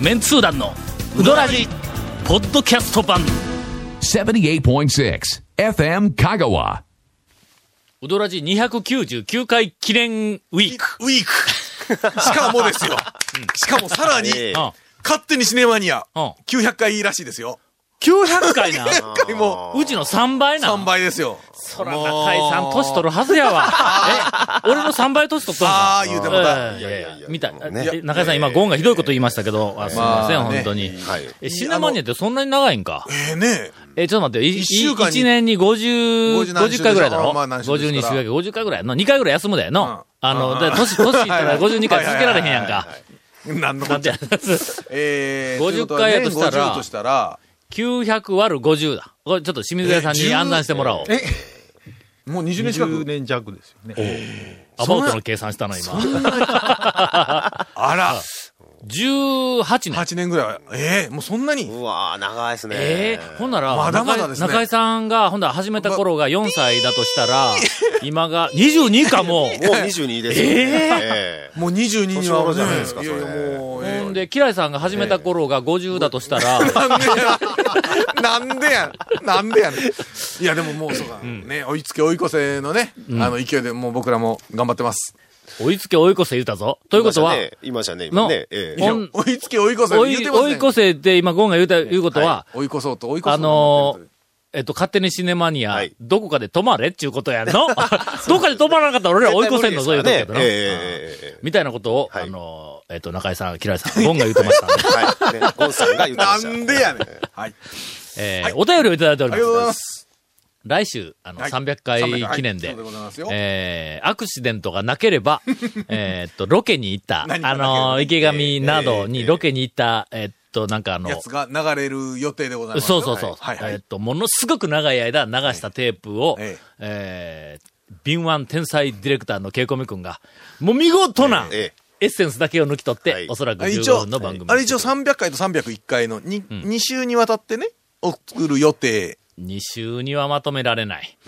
メンツー団のウドラジポッドキャスト版78.6 FM Kagawa. ウドラジ299回記念ウィークウィーク。しかもですよ。しかもさらに、勝手にシネマニア、うん900回らしいですよ。900回な。900回も。うちの3倍な。3倍ですよ。そら中井さん年取るはずやわ。え俺の3倍年取っとんああ、か言うてもた。ええ。みた。い。ねえ中井さん今ゴンがひどいこと言いましたけど、あすみません、本当に。はい。え、シネマニアってそんなに長いんか？ええね。え、ちょっと待ってよ、い一週間に。1年に50、50何週50回ぐらいだろ？まあ何週です ?52 週から間、50回ぐらい。の ?2 回ぐらい休むだようん。の。あの、で年、年いったら52回続けられへんやんか。なんのこっちゃ。ええ50回やとしたらということは年50としたら、900割る50だ。これちょっと清水屋さんに案内してもらおう。もう20年近20く。年弱ですよね。アバウトの計算したの今。あら、18年。8年ぐらいは。ええもうそんなに？うわー長いですね。ええほんなら、まだまだですね中井さんが、ほんなら始めた頃が4歳だとしたら、今が22かも。もう22ですよ、ね。えもう22には年頃じゃないですかいやいやそれもう、えほんで、キライさんが始めた頃が50だとしたら、なんでや。なんでや。なんでやねん。いや、でももうそうか。ね、追いつけ追い越せのね、あの勢いでもう僕らも頑張ってます。追いつけ追い越せ言うたぞ。ということは、言いましたね、今のね。ええ追いつけ追い越せ追い、言ってますね。追い越せって今ゴンが言うた、言うことは、追い越そうと追い越そうあのーえっと、勝手にシネマニア、はいどこかで止まれっちゅうことやんの？どっかで止まらなかったら俺ら追い越せんのぞ、言うとくけどな。ええみたいなことを、はいあのーえっと、中井さん、キライさん、ゴンが言うてましたんで、はい。ねゴンさんが言ってまなした。んでやねん。はい。えーお便りをいただいておりありがとうございま。ますす。来週、あの、はい300回記念では。えー、アクシデントがなければ、えーっと、ロケに行った、あのー、池上などええにロケに行った、えーっと、なんかあの、やつが流れる予定でございますよ。そうそうそう。はいはいえーっ。と、ものすごく長い間流したテープを、ええー敏腕天才ディレクターのケイコミ君が、もう見事な、えエッセンスだけを抜き取って、はいおそらく15あ一応分の番組。あれ一応300回と301回の 2,、二週にわたってね、送る予定。2週にはまとめられない。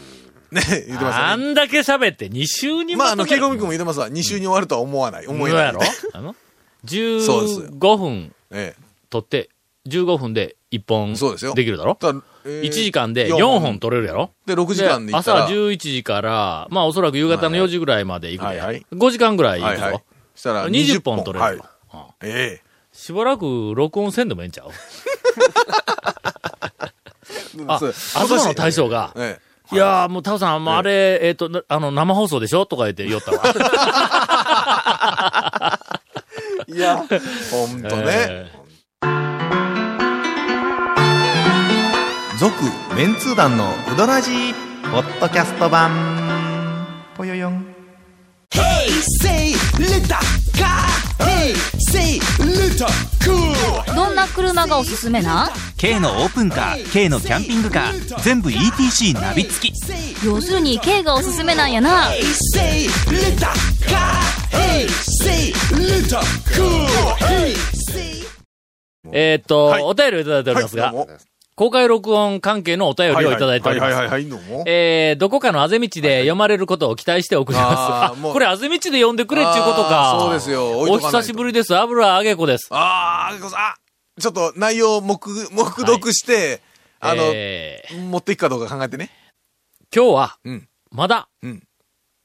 ね、言ってましたね。あんだけ喋って2週にまあ、あの、まとめられない。ケイコミ君も言ってますわ。2週に終わるとは思わない。思えない。そうやろあのそうですよ ?15 分え取って、15分で1本できるだろ？だえー1時間で4本取れるやろ？で、6時間で朝ら。11時から、まあおそらく夕方の4時ぐらいまで行くで、はいはい5時間ぐらい行くぞ。はいはい。したら20 20本本取れるよ、はい。うんえしばらく録音せんでもええんちゃう？え あ、そう東の大将が、えいやーもうタオさん、もうあれ、えっ、と、なあの、生放送でしょ？とか言って言おったわ。え。いや、ほんとね。え続、メンツー団のうどらじポッドキャスト版。車がおすすめな？ん K のオープンカー K のキャンピングカー全部 ETC ナビ付き要するに K がおすすめなんやなえーっと、はいお便りをいただいておりはい、ますが、どうも公開録音関係のお便りをいただいております。はいはいはいはい、どうも。えー、どこかのあぜ道で読まれることを期待して送ります。ああーもう これあぜ道で読んでくれっちゅうことか。そうですよお久しぶりです。油揚げ子です。あー、あ、ちょっと内容を目、目読して、あの、えー持っていくかどうか考えてね。今日は、うん。まだ、うん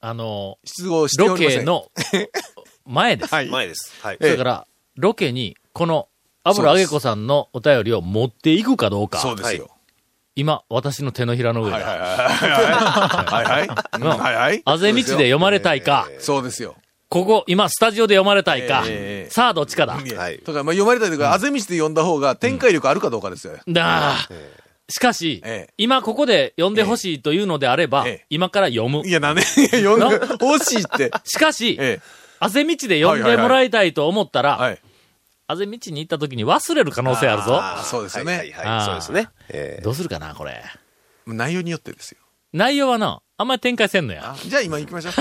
あの、出動しておロりません。ケの 前です。はい。前です。はい。ええだから、ロケに、この、油揚げ子さんのお便りを持っていくかどうか。そうですよ。今、私の手のひらの上で。はいはいはいはい。はいはいはい。あぜ道で読まれたいか、そうですよ。ここ、今、スタジオで読まれたいか、ええさあ、どっちかだ。はいだから、まあ、読まれたいというか、あぜ道で読んだ方が展開力あるかどうかですよ。だあしかし、ええ今ここで読んでほしいというのであれば、ええ今から読むい。や、なんで、いや読んで、欲しいって。しかし、えあぜ道で読んでもらいたいと思ったら、え。はい。あぜ道に行った時に忘れる可能性あるぞ。あそうですよねはいはいあーはい。そうですね。ええどうするかな、これ。内容によってですよ。内容はな、あんまり展開せんのや。あじゃあ今行きましょう。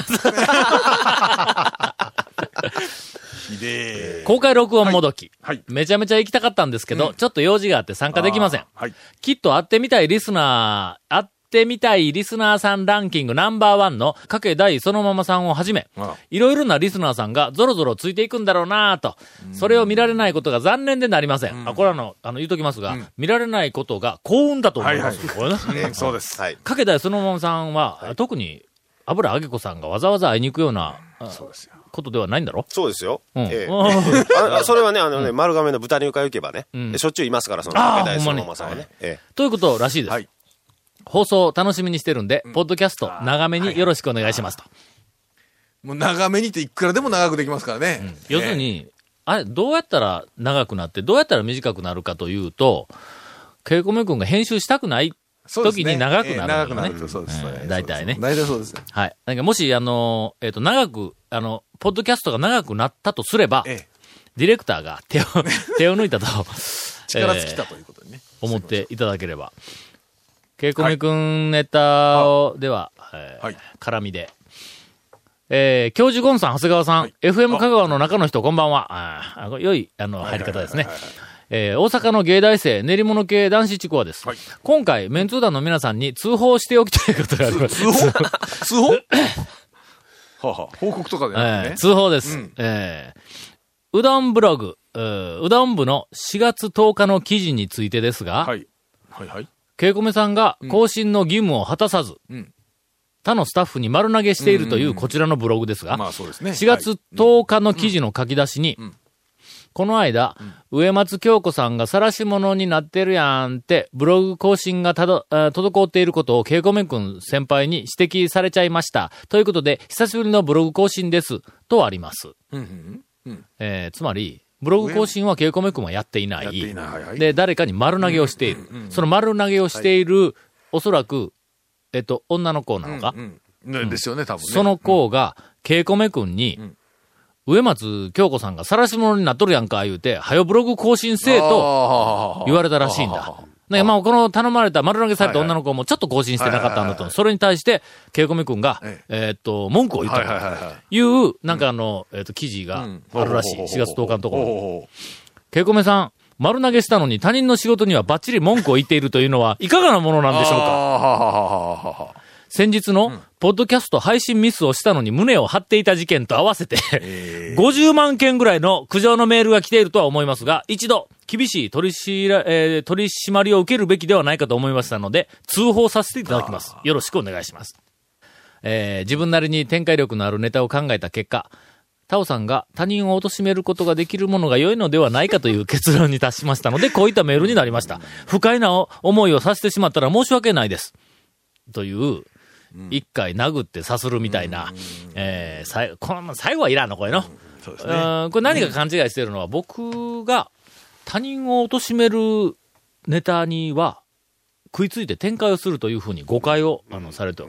ひでえ。公開録音もどき。はい。めちゃめちゃ行きたかったんですけど、ちょっと用事があって参加できません。はい。きっと会ってみたいリスナー、会っってみたいリスナーさんランキングナンバーワンのかけ大そのままさんをはじめいろいろなリスナーさんがゾロゾロついていくんだろうなぁと、それを見られないことが残念でなりません。あ、これはあの、あの、言うときますが、見られないことが幸運だと思います。そうです。はい。かけ大そのままさんは、特に、油あげ子さんがわざわざ会いに行くような、あそうですよ。ことではないんだろ？そうですよ。うん。ええ。それはね、あのね、丸亀の豚肉屋行けばね、ん。しょっちゅういますから、その、あー武田そのままさんはね。えということらしいです。はい放送を楽しみにしてるんで、ポッドキャスト長めによろしくお願いしますと。もう長めにっていくらでも長くできますからね。要するに、あれ、どうやったら長くなって、どうやったら短くなるかというと、ケイコメ君が編集したくない時に長くなるね長くなると、そうです。うん大体ね大体そうです。はい。なんかもし、あの、えっ、と、長く、あの、ポッドキャストが長くなったとすれば、ええ。ディレクターが手を、手を抜いたと、力尽きたということにね。思っていただければ。ケイコメ君ネタを、では、えーはい絡みで。えー、教授ゴンさん、長谷川さん、はい FM 香川の中の人、こんばんは。あーあ良い、あの、入り方ですね。えー大阪の芸大生、練り物系男子地区はです。はい今回、メンツー団の皆さんに通報しておきたいことがあります。通報？通報？はあはあ報告とかでえーなくてね。通報です。うんえーうどんブログ、うーうどん部の4月10日の記事についてですが、はい。はいはい。ケイコメさんが更新の義務を果たさず、うん他のスタッフに丸投げしているというこちらのブログですが、まあそうですね。4月10日の記事の書き出しに、んこの間、植松京子さんが晒し者になってるやんって、ブログ更新がたど、あ滞っていることをケイコメ君先輩に指摘されちゃいました。ということで、久しぶりのブログ更新です。とあります。うんうんうん。えーつまり、ブログ更新はケイコメ君はやっていない。いないはいはいで、誰かに丸投げをしている。その丸投げをしている、おそらく、えっと、女の子なのか、うんねですよね、多分ね。その子が、ケイコメ君に、植松京子さんが晒し者になっとるやんか、言うて、はよブログ更新せえとと言われたらしいんだ。ね、まあ、この頼まれた丸投げされた女の子もちょっと更新してなかったんだと。それに対して、ケイコメ君が、ええ。ーっと、文句を言ったはいはいはいはという、なんかあの、えーっと、記事があるらしい。4月10日のところ。ケイコメさん、丸投げしたのに他人の仕事にはバッチリ文句を言っているというのは、いかがなものなんでしょうか？か先日の、ポッドキャスト配信ミスをしたのに胸を張っていた事件と合わせて、50万件ぐらいの苦情のメールが来ているとは思いますが、一度、厳しい取りしら、えー取り締まりを受けるべきではないかと思いましたので、通報させていただきます。よろしくお願いします。えー自分なりに展開力のあるネタを考えた結果、タオさんが他人を貶めることができるものが良いのではないかという結論に達しましたので、こういったメールになりました。不快な思いをさせてしまったら申し訳ないです。という、一回殴ってさするみたいな、えー、さいこの最後はいらんの、これの。そうですうね。んこれ何か勘違いしてるのは、僕が他人を貶めるネタには食いついて展開をするというふうに誤解をあのされて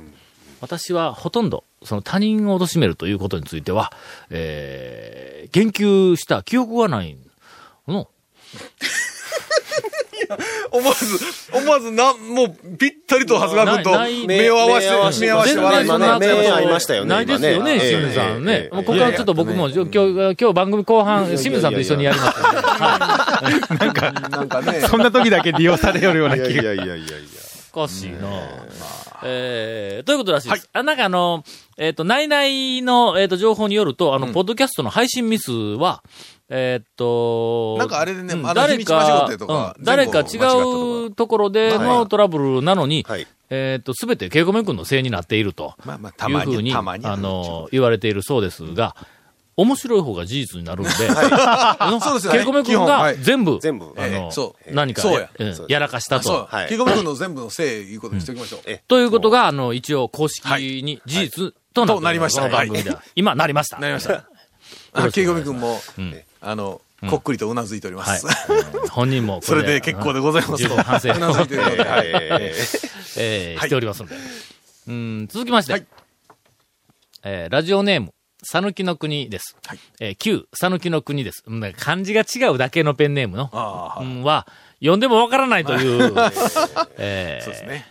私はほとんどその他人を貶めるということについては、えー、言及した記憶がないの。思わず、思わずな、もう、ぴったりと長谷川君と目を合わせて、目を合わせて笑いながらそんなこと目合いましたよねないですよね、清水さんね。ここからちょっと僕も、今日、今日番組後半、清水さんと一緒にやりますので。はい なんかね。そんな時だけ利用されよるようない気が。やいやいやいやいや。おかしいなえー、ということらしいです。あ、なんかあの、えっ、と、内々の、えっ、と、情報によると、あの、ポッドキャストの配信ミスは、えっ、と、なんかあれでね誰か誰か違うところでのトラブルなのに、はい。えっ、と、すべてケイコメ君のせいになっていると。まあまあ、たまに、いうふうに。あの、言われているそうですが、面白い方が事実になるんで、そうですよねケイコメ君が全部、全部あの、何かやらかしたと。。はいケイコメ君の全部のせいいうことにしておきましょう。えということが、あの、一応公式に事実となりました。今、なりました。なりました。あケイコメ君もん、あの、こっくりとうなずいておりまはいす。。うん本人もこ それで結構でございますと。反省をうなずいて えしておりますので。うん、続きまして、はいえーラジオネーム、さぬきの国です。はいえー旧、さぬきの国です。うん漢字が違うだけのペンネームの、は、読んでもわからないという、えーそうですね。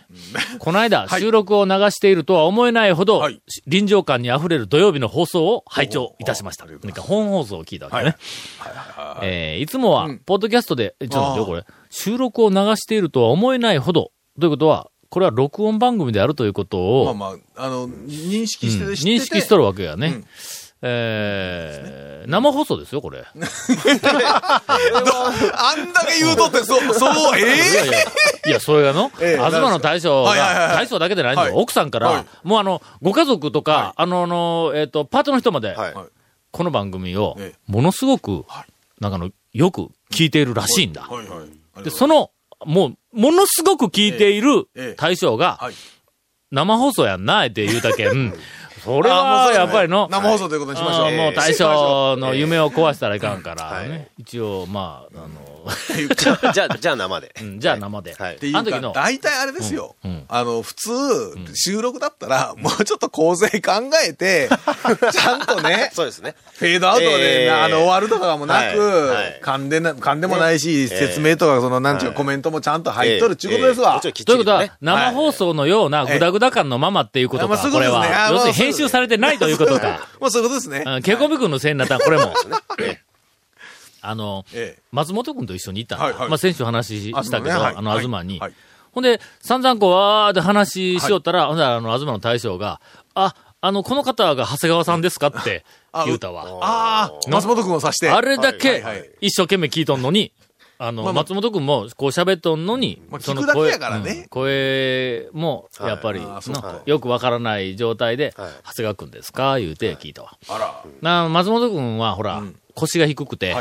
この間、はい収録を流しているとは思えないほど、はい臨場感に溢れる土曜日の放送を拝聴いたしました。なんか本放送を聞いたわけね。はいえーいつもはうん、ポッドキャストで、えちょっと待ってよ、これ。収録を流しているとは思えないほど、ということは、これは録音番組であるということを、まあまあ、あの、認識してて、うん認識しとるわけやね。うんえー、生放送ですよ、これ。あんだけ言うとって、そう、そう、えいやそれがの、ええ東の大将が、大将だけでないんだよ、はい。奥さんから、はい。もうあの、ご家族とか、あの、あの、えっ、と、パートの人まで、はい。この番組をええ、ものすごく、はい。なんかあの、よく聞いているらしいんだ。で、その、もう、ものすごく聞いている大将が、はい。生放送やんな、って言うたけ。ん、それは、やっぱりの、生放送ということにしましょう。もう大将の夢を壊したらいかんから、はい。ね。一応、まあ、あの、じゃあ、じゃあ、じゃあ生で。うんじゃあ生で。はい。っていうかあの時の、大体あれですよ。うんうん。あの、普通、収録だったら、もうちょっと構成考えて、ちゃんとね、そうですね。フェードアウトで、えー。あの、終わるとかもなく、はい。はい。噛んでな、噛んでもないし、説明とか、その、なんちゅうコメントもちゃんと入っとるっていうことですわ。ということは。生放送のようなグダグダ感のままっていうことか、これは。要するに編集されてないということか。もうそういうことですね。うんケイコミ君のせいになったらこれも。あの、ええ松本君と一緒に行った。はいはいまあ先週話ししたけど、あの、東に。はいほんで、散々こう、わーって話しよったら、ほんで、あの、東の大将が、あ、あの、この方が長谷川さんですかってあ言うたわ。ああ、松本君を指して。あれだはいけ一生懸命聞いとんのに、あの、まあまあ。松本君も、こう喋っとんのに、まあその聞くだけ声やからね。うん。声も、やっぱり、はいあーそうか。のよくわからない状態で、はい。長谷川君ですか言うて聞いたわ。あら。な、松本君は、ほら、うん腰が低くて、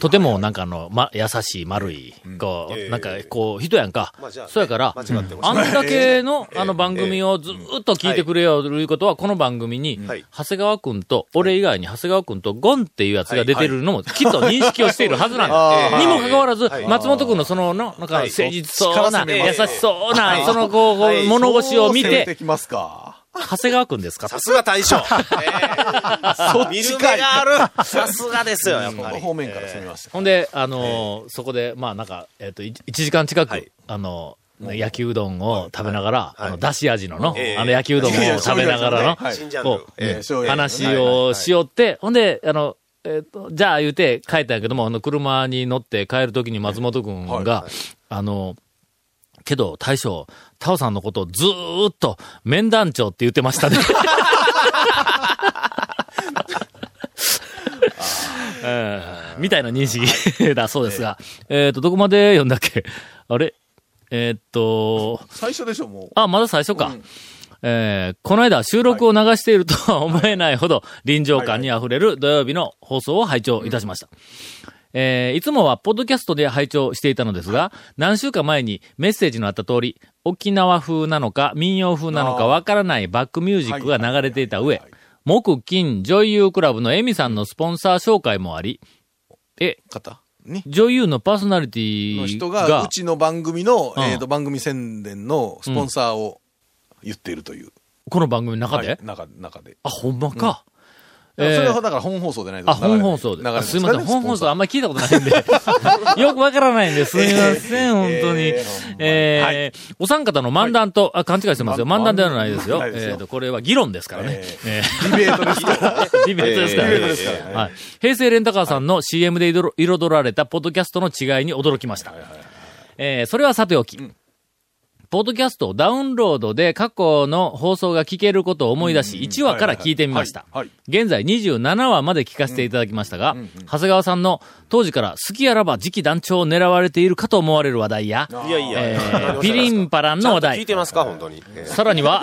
とてもなんかあの、ま、優しい、丸い、こう、ええ。なんか、こう、人やんか。そうやから、あんだけの、あの番組をずっと聞いてくれよということは、この番組に、はい。長谷川くんと、俺以外に長谷川くんとゴンっていうやつが出てるのも、きっと認識をしているはずなんはい。だ。にもかかわらず、はい。松本くんのその、のなんか、はい誠実そうな、優しそうな、はい。その、こう、物腰を見て、てきますか。長谷川くんですか？さすが大将。見る目がある。さすがですよ、やっこぱり。の方面から攻めました。ほんで、あのーそこで、まあなんか、えっ、と、1時間近く、はい。あのー焼きうどんを食べながら、はい。あの、だし味のの、ええ。あの焼きうどんを食べながらの、こう。話をしよって、ほんで、あの、えっ、と、じゃあ言うて帰ったんやけども、あの、車に乗って帰るときに松本くんが、あの、けど、大将、タオさんのことをずーっと、面談長って言ってましたね。えーみたいな認識だそうですが、えっ、と、どこまで読んだっけ？あれ？えっ、と、最初でしょ、もう。あ、まだ最初か。えーこの間収録を流しているとは思えないほど臨場感に溢れる土曜日の放送を拝聴いたしました。えーいつもはポッドキャストで拝聴していたのですが、何週間前にメッセージのあった通り、沖縄風なのか民謡風なのかわからないバックミュージックが流れていた上、木金女優クラブのエミさんのスポンサー紹介もあり、え、方？に？女優のパーソナリテのィ人が、がう、ちの番組の、うん。えっと、番組宣伝のスポンサーを言っているという。この番組の中で、はい中、中で。あ、ほんまか。それえーはだから本放送でないとあ、本放送で。すすいません、本放送あんまり聞いたことないんで。よくわからないんで、すみません、本当に。えーお三方の漫談と、あ、勘違いしてますよ。漫談ではないですよ。えっと、これは議論ですからね。えーディベートですから。ディベートですからね。ディベートですからねはい。平成レンタカーさんの CM で彩彩られたポッドキャストの違いに驚きました。えーそれはさておき。ポッドキャストをダウンロードで過去の放送が聞けることを思い出し、1話から聞いてみました。現在27話まで聞かせていただきましたが、長谷川さんの当時から好きあらば次期団長を狙われているかと思われる話題や、いやいや。えーピリンパランの話題。ちゃんと聞いてますか、本当に。ええさらには、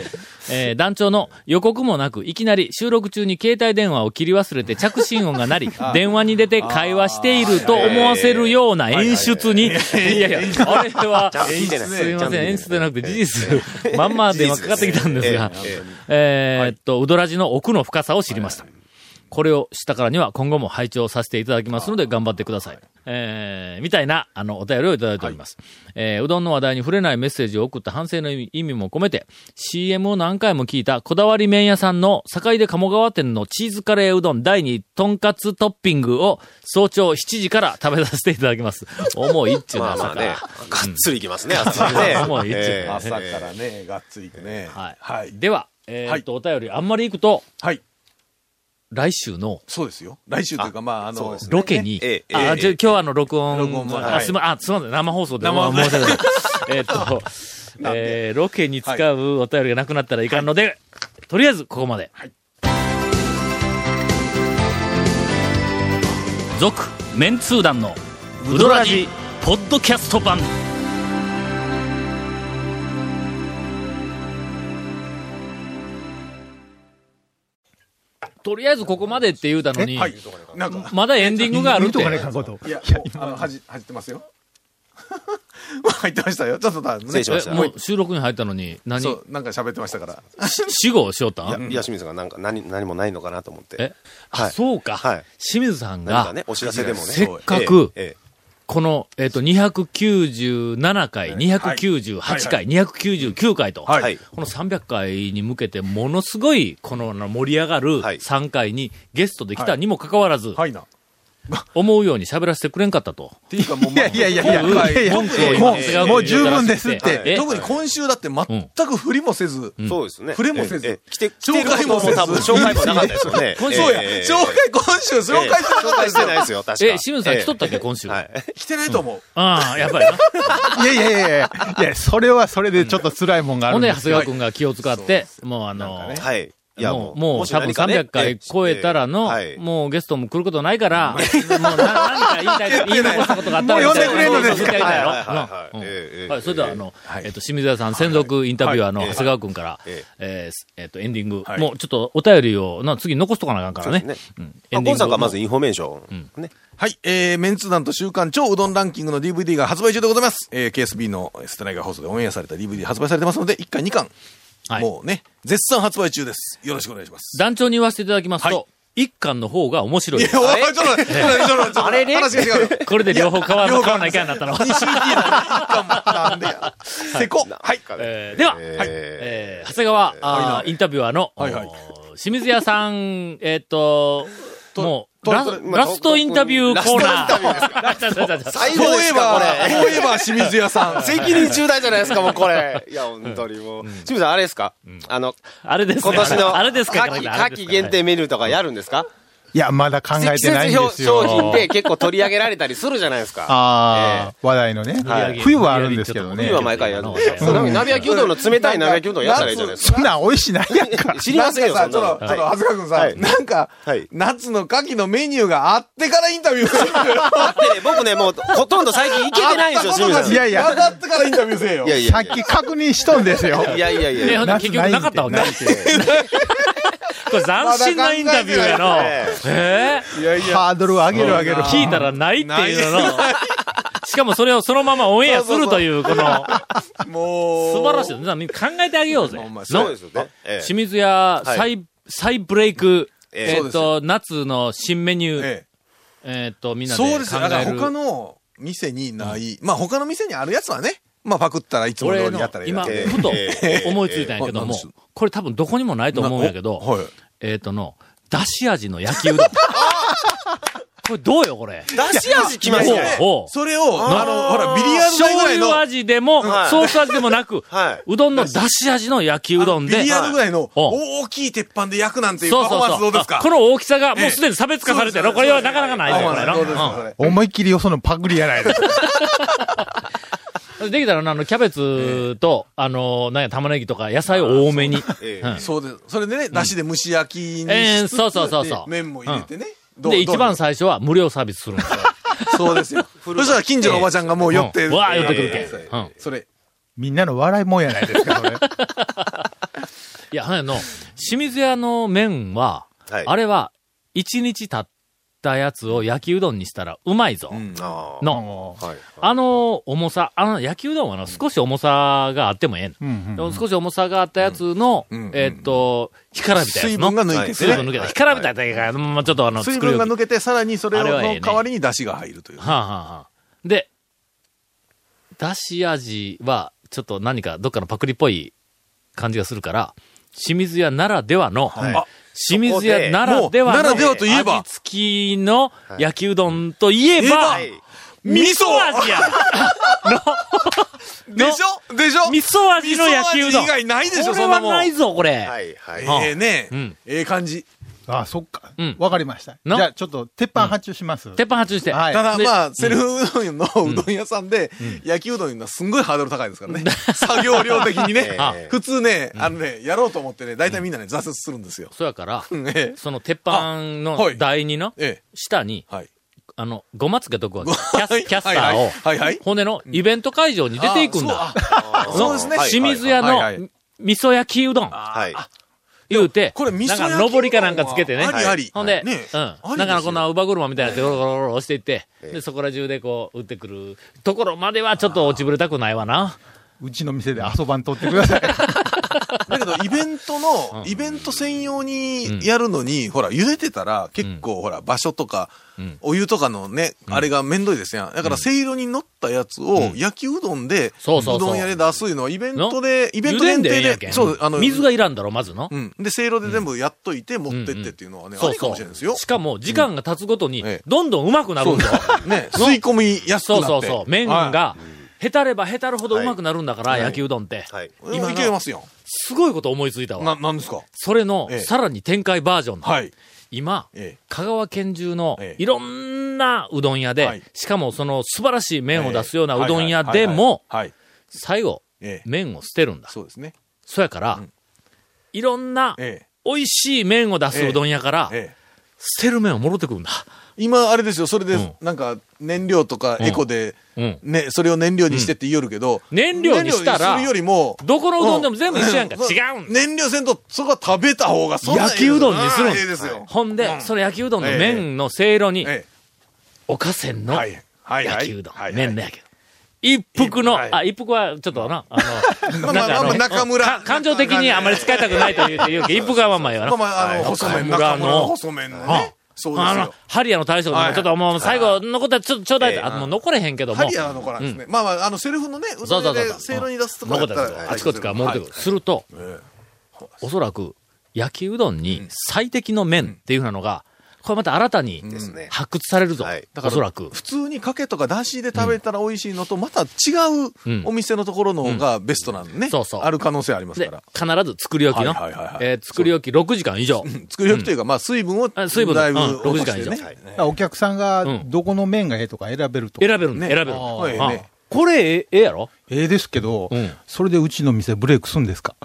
えー団長の予告もなく、いきなり収録中に携帯電話を切り忘れて着信音が鳴り、電話に出て会話していると思わせるような演出に、いやいや、あれは、すいません、演出ちゃんと聞いてないじゃなくて事実、まんま電話かかってきたんですが、えーっと、うどらじの奥の深さを知りました。これを知ったからには今後も拝聴させていただきますので頑張ってください。えー、みたいな、あの、お便りをいただいております。えーうどんの話題に触れないメッセージを送った反省の意味意味も込めて、CM を何回も聞いたこだわり麺屋さんの坂出鴨川店のチーズカレーうどん第2とんかつトッピングを早朝7時から食べさせていただきます。重いっちゅうのは朝から。まあまあね、がっつりいきますね、あっちにね。重い一ええ朝からね、がっつりいくね。はい。はい。では、えーっと、お便りあんまり行くと、はい。来週のそうですよ。来週というか、まあ、あのロケに、ええあ、え。えじゃあ今日はあの、録音、録音もあ、はい。すま、あ、すまん、生放送で、生放送。申し訳ない。えっと、えー、ロケに使うお便りがなくなったらいかんので、とりあえずここまで。続、メンツー団のウドラジポッドキャスト版。とりあえずここまでって言うたのに、はい。なんか、まだエンディングがあるって。いや、あの、はじ、入ってますよ。入ってましたよ。ちょっとだ、ね。失礼しもう収録に入ったのに、何？そう、なんか喋ってましたから。し死後しよった？んいや、岩清水がなんか何、何もないのかなと思って。え？あ、はいそうか。はい清水さんが、ね、お知らせでもね。せっかく、えこの、えっ、と、297回、298回、299回と、え。はいはい。この300回に向けて、ものすごい、この盛り上がるはい3回にゲストで来たにもかかわらず、はいな。思うように喋らせてくれんかったと。っていうかもう、いやいやいやいや、こうもう、もう十分ですって。え特に今週だって全く振りもせず、そうですね。触れもせずええええ来て、来てる紹介も多分紹介もなかったですよね。今週そうや、ええ紹介、今週紹介してなかった紹介ですよしてないですよ、確かえ、清水さん来とったっけ、ええ今週。は？い。来てないと思う。ああ、やっぱりな。いやいやいやいや、いや、それはそれでちょっと辛いもんがあほんで、長るんですよ。谷川君が気を使って、もうあの、はい。いや、もう、もう、もう多分し何かね300回超えたらの、はい。もうゲストも来ることないから、もうな 何か言いたい、言い残したことがあったら、もう呼んでくれんのですかはいそれでは、あの、えっと、清水屋さん、専属インタビュアーの長谷川君から、えええっと、エンディング、はい。もうちょっとお便りを、な、次残しとかなあかんからね。そうん。まあ、ゴンさんがまずインフォメーション。ね。はい、えー、メンツ団と週刊超うどんランキングの DVD が発売中でございます。えー、KSB のステナイガー放送でオンエアされた DVD 発売されてますので、1巻2巻、はいもうね、絶賛発売中です。よろしくお願いします。団長に言わせていただきますはと、一巻の方が面白い。いや、おい、ちょっと待って、ちょ あれれ話が違うよ。これで両方買わ買わないかんなったの。2週聞いたら1巻もなんでや。せこ。はい。えーでは、ええー長谷川、あーインタビュアーの、はいはい清水屋さん、えーっと、もう、ラととラストインタビューコーナー。ラストインタビューですか最後ですか、これ。フォーエバー清水屋さん。責任重大じゃないですか、もうこれ。いや、本当にもう。清水さん、あれですか？あの、あれですね今年の、あれですか？夏季限定メニューとかやるんですか？いや、まだ考え季てない節んですよ。商品で結構取り上げられたりするじゃないですか。ああ、話題のねはい。冬はあるんですけどね冬。は毎回やるんですよ。その鍋焼きうどんの冷たい鍋焼きうどんやったらいいじゃないですか。そんなん美味しないやんか。知りませんよ、そなんちょっと、ちょっと、長谷川君さは、いなんかはい、夏の牡蠣のメニューがあってからインタビューする。だってね、僕ね、もう、ほとんど最近行けてないんですよ、清水さん。いやいや分かってからインタビューせえよ。いやいやさっき確認しとんですよ。いやいやいや。結局なかったわけないってこれ斬新なインタビューやの。えいやいや。ハードルを上げる上げる。ー聞いたらないっていうのの。しかもそれをそのままオンエアするという、この、もう。素晴らしい。みんな考えてあげようぜ。そうですよね。ええ清水屋再、再ブレイク、えええっと、夏の新メニュー、ええっと、みんえ。なで考える。そうですよ。だから他の店にない、まあ他の店にあるやつはね、まあパクったらいつも通りやったらいい今、だけふとええ思いついたんやけどもこれ多分どこにもないと思うんやけど、はい。えっとの、だし味の焼きうどん。これどうよ、これ？出し味きましたね。それを、あの、ほら、ビリヤード台ぐ醤らいの、油味でも、はいソース味でもなく、はい。うどんのだし味の焼きうどんで、ビリヤードぐらいのお大きい鉄板で焼くなんていうそうパフォーマそうそうう。ンスどですか？あこの大きさがもうすでに差別化されてるの。これはなかなかないぞ、これ。思いっきりよそのパクリやないで。できたらな、あの、キャベツと、あの、なんや、玉ねぎとか野菜を多めに。ええ。うん。そうです。それでね、だしで蒸し焼きにしええそうそうそうそう。で麺も入れてね。で、一番ど最初は無料サービスするんですよ。う そうですよ。そしたら近所のおばちゃんがもう寄って、うん。うわー寄ってくるけん。ええうん。それ。みんなの笑いもんやないですか、それ。いや、あの、清水屋の麺は、はい。あれは、一日経ったやつを焼きうどんにしたらうまいぞ。うんああ。の、はい。あの重さ、あの焼きうどんはの少し重さがあってもええのうん少し重さがあったやつの、うんえーっと、干からびたやつの。水分が抜いててね。水分抜けた。干からびたやつが、まあちょっとあの、水分が抜けて、さらにそれの代わりに出汁が入るという。はあ、はあはあ、で、だし味は、ちょっと何かどっかのパクリっぽい感じがするから、清水屋ならではの、はいあ清水屋ならではの、ならではといえば味付きの焼きうどんといえば、はい。味噌味やでしょ？でしょ？味噌味の焼きうどん。味以外ないでしょ、これはそんなもん。ないぞ、これ。はい。はい。はええねうんええ感じ。あ、そっかうん。わかりました。じなゃあ、ちょっと、鉄板発注します。鉄板発注して。はいただでまあ、セルフうどんのうどん屋さんで、焼きうどんいうのはすんごいハードル高いですからね。作業量的にね あ。普通ね、あのね、やろうと思ってね、大体みんなね、挫折するんですよ。そやから、その鉄板のはい台にの、ええ。下に、はい。あの、ごまつけとくわけ。ごキャスキャスターを、はいはいはいはい骨のイベント会場に出ていくんだ。あそうそうですね。清水屋はいはいの味噌焼きうどん、はい。言うて、これ味噌なんか上りかなんかつけてね。ありあり。ほんで、ねうん。だからこんな乳母車みたいなやつゴロゴロゴロ押していって、で、そこら中でこう、打ってくるところまではちょっと落ちぶれたくないわな。うちの店で遊ばんとってください。だけど、イベントの、イベント専用にやるのに、ほら、茹でてたら、結構、ほら、場所とか、んお湯とかのね、あれがめんどいですやん。だから、せいろに乗ったやつを、焼きうどんで、そうどん屋で出すいうのは、イベントの？で、イベント限定で。そう、あの、水がいらんだろ、まずの？うん。で、せいろで全部やっといて、持ってってっていうのはね、ありかもしれないですよ。しかも、時間が経つごとにええ、どんどん上手くなるんだよ。ね、吸い込みやすくなって。そうそうそう。麺が、へたればへたるほど上手くなるんだから、焼きうどんって。はい。今いけますよ。すごいこと思いついたわ。な、なんですか？それのええ、さらに展開バージョン。はい。今、ええ香川県中のええいろんなうどん屋で、はいしかもその素晴らしい麺を出すようなうどん屋でも。最後、ええ。麺を捨てるんだ。そうですね。そやから、うんいろんなええ。美味しい麺を出すうどん屋から、ええ。捨てる麺を戻ってくるんだ。今、あれですよ、それでうん、なんか、燃料とかエコで、うん。ね、それを燃料にしてって言いよるけど、燃料にしたらよりも、どこのうどんでも全部一緒やんか。う違うんだ。燃料せんと、そこは食べた方が、そ焼きうどんにするん。ほんで、その焼きうどんの麺のせいろに、えおかせんえ。の焼きうどん、はい麺の焼きうどん。一服の、はいあ、一服はちょっとな、あの、なん感情的にあまり使いたくないと言うて言うけど、一服はまあまあよな。まあまあ、あの、細麺、の細麺のね。そうですあのよ。、ハリアの大将でもちょっともう最後残ったらちょっとちょうだいって、ええあ、もう残れへんけども。ハリアの子なんですね。まあまあ、あの、セルフのね、うどん屋で、せいろに出すとこ残だったら、あちこちから戻ってくる。すると、おそらく、焼きうどんに最適の麺っていうのが、これまた新たにですね。発掘されるぞ。はい。おそらく。普通にかけとかだしで食べたら美味しいのと、また違うお店のところの方がベストなんでね。そうそう。ある可能性ありますでか、必ず作り置きの。はいはいはいはい、えー作り置き6時間以上。ら。作り置きというか、まあ、水分を、あ水分だ。いぶうん。落として6時間ね以。お客さんがうん。どこの麺がええとか選べると。選べるね。選べる。はいあね。これ、ええええやろ？ええですけど、うん。それでうちの店ブレイクするんですか？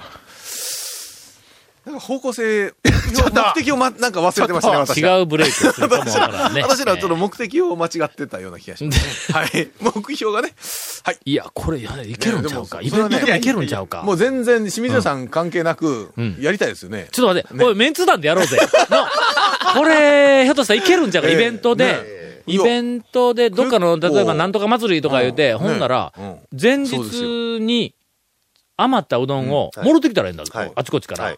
なんか方向性、目的をま、なんか忘れてましたね、私は。違うブレイクするかもわからんね。私らはちょっとえ目的を間違ってたような気がしますね。はい。目標がね。はい。ーいや、これ、いけるんちゃうか。イベントでもいけるんちゃうか。もう全然、清水屋さん関係なくん、やりたいですよね。ちょっと待って、おい、メンツ団でやろうぜ。なこれ、ひょっとしたらいけるんちゃうか、ええイベントでね。イベントで、どっかの、例えばなんとか祭りとか言うて、うんほんならね、前日に余ったうどんをうんはい戻ってきたらいいんだはい、あちこちから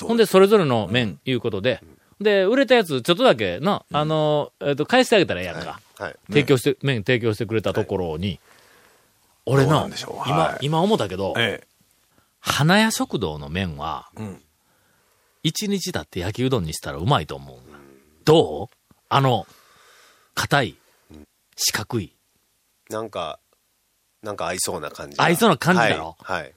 ほんで、それぞれの麺、いうことで。で、売れたやつ、ちょっとだけな、あの、えっと、返してあげたらええやんか。はい。提供して、麺提供してくれたところに、俺どうななんでしょう今はい、今思ったけど、え花屋食堂の麺は。一日経って焼きうどんにしたらうまいと思う。どう？あの、硬い、四角い、なんか、なんか合いそうな感じ。合いそうな感じだろ？はい。はい。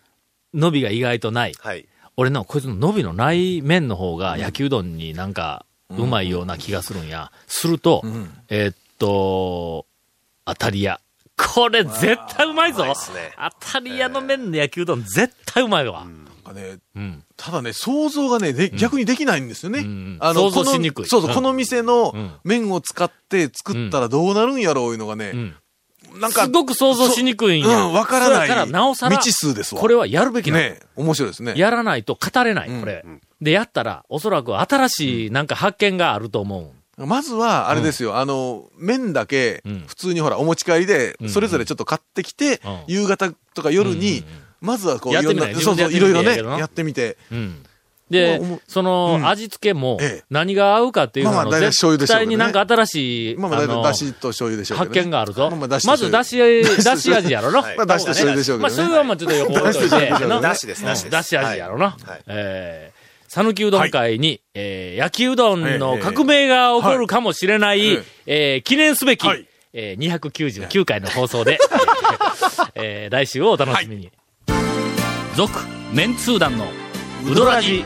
伸びが意外とない。はい。俺の、こいつの伸びのない麺の方が焼きうどんになんか、うまいような気がするんや。すると、んえーっと、当たり屋。これ絶対うまいぞね当たり屋の麺の焼きうどん絶対うまいわ。なんかね、うん。ただね、想像がね、で逆にできないんですよね。んあの、想像しにくいこのそうそう、うんこの店のうん麺を使って作ったらどうなるんやろういうのがね、うん。なんか、すごく想像しにくいんや。うん、わからない。そやから、なおさら、未知数ですわ。これはやるべきなのね、面白いですね。やらないと語れない、うんこれ。で、やったら、おそらく新しいなんか発見があると思う。まずは、あれですよ、あの、麺だけうん、普通にほら、お持ち帰りでう、んそれぞれちょっと買ってきてうん、夕方とか夜にうん、まずはこう、やってみないいろんな、そうそう、いろいろね、やってみて。うん。でその、うん味付けもええ、何が合うかっていうのの、絶対になんか新しい、まあまあ、だしと醤油でしょう発ね。見があるぞ。まあまあだしとまず、だし、だし味やろな。は いまあだしと醤油でしょうけまあ。それはまあちょっと横置いといて。なだしです、だしです。だし味やろな。はい。えー、讃岐うどん会に、えー、焼きうどんの革命が起こるかもしれない、はいえー記念すべき、はいえー、299回の放送で、えー来週をお楽しみに。続、メンツー団の、ウドラジ、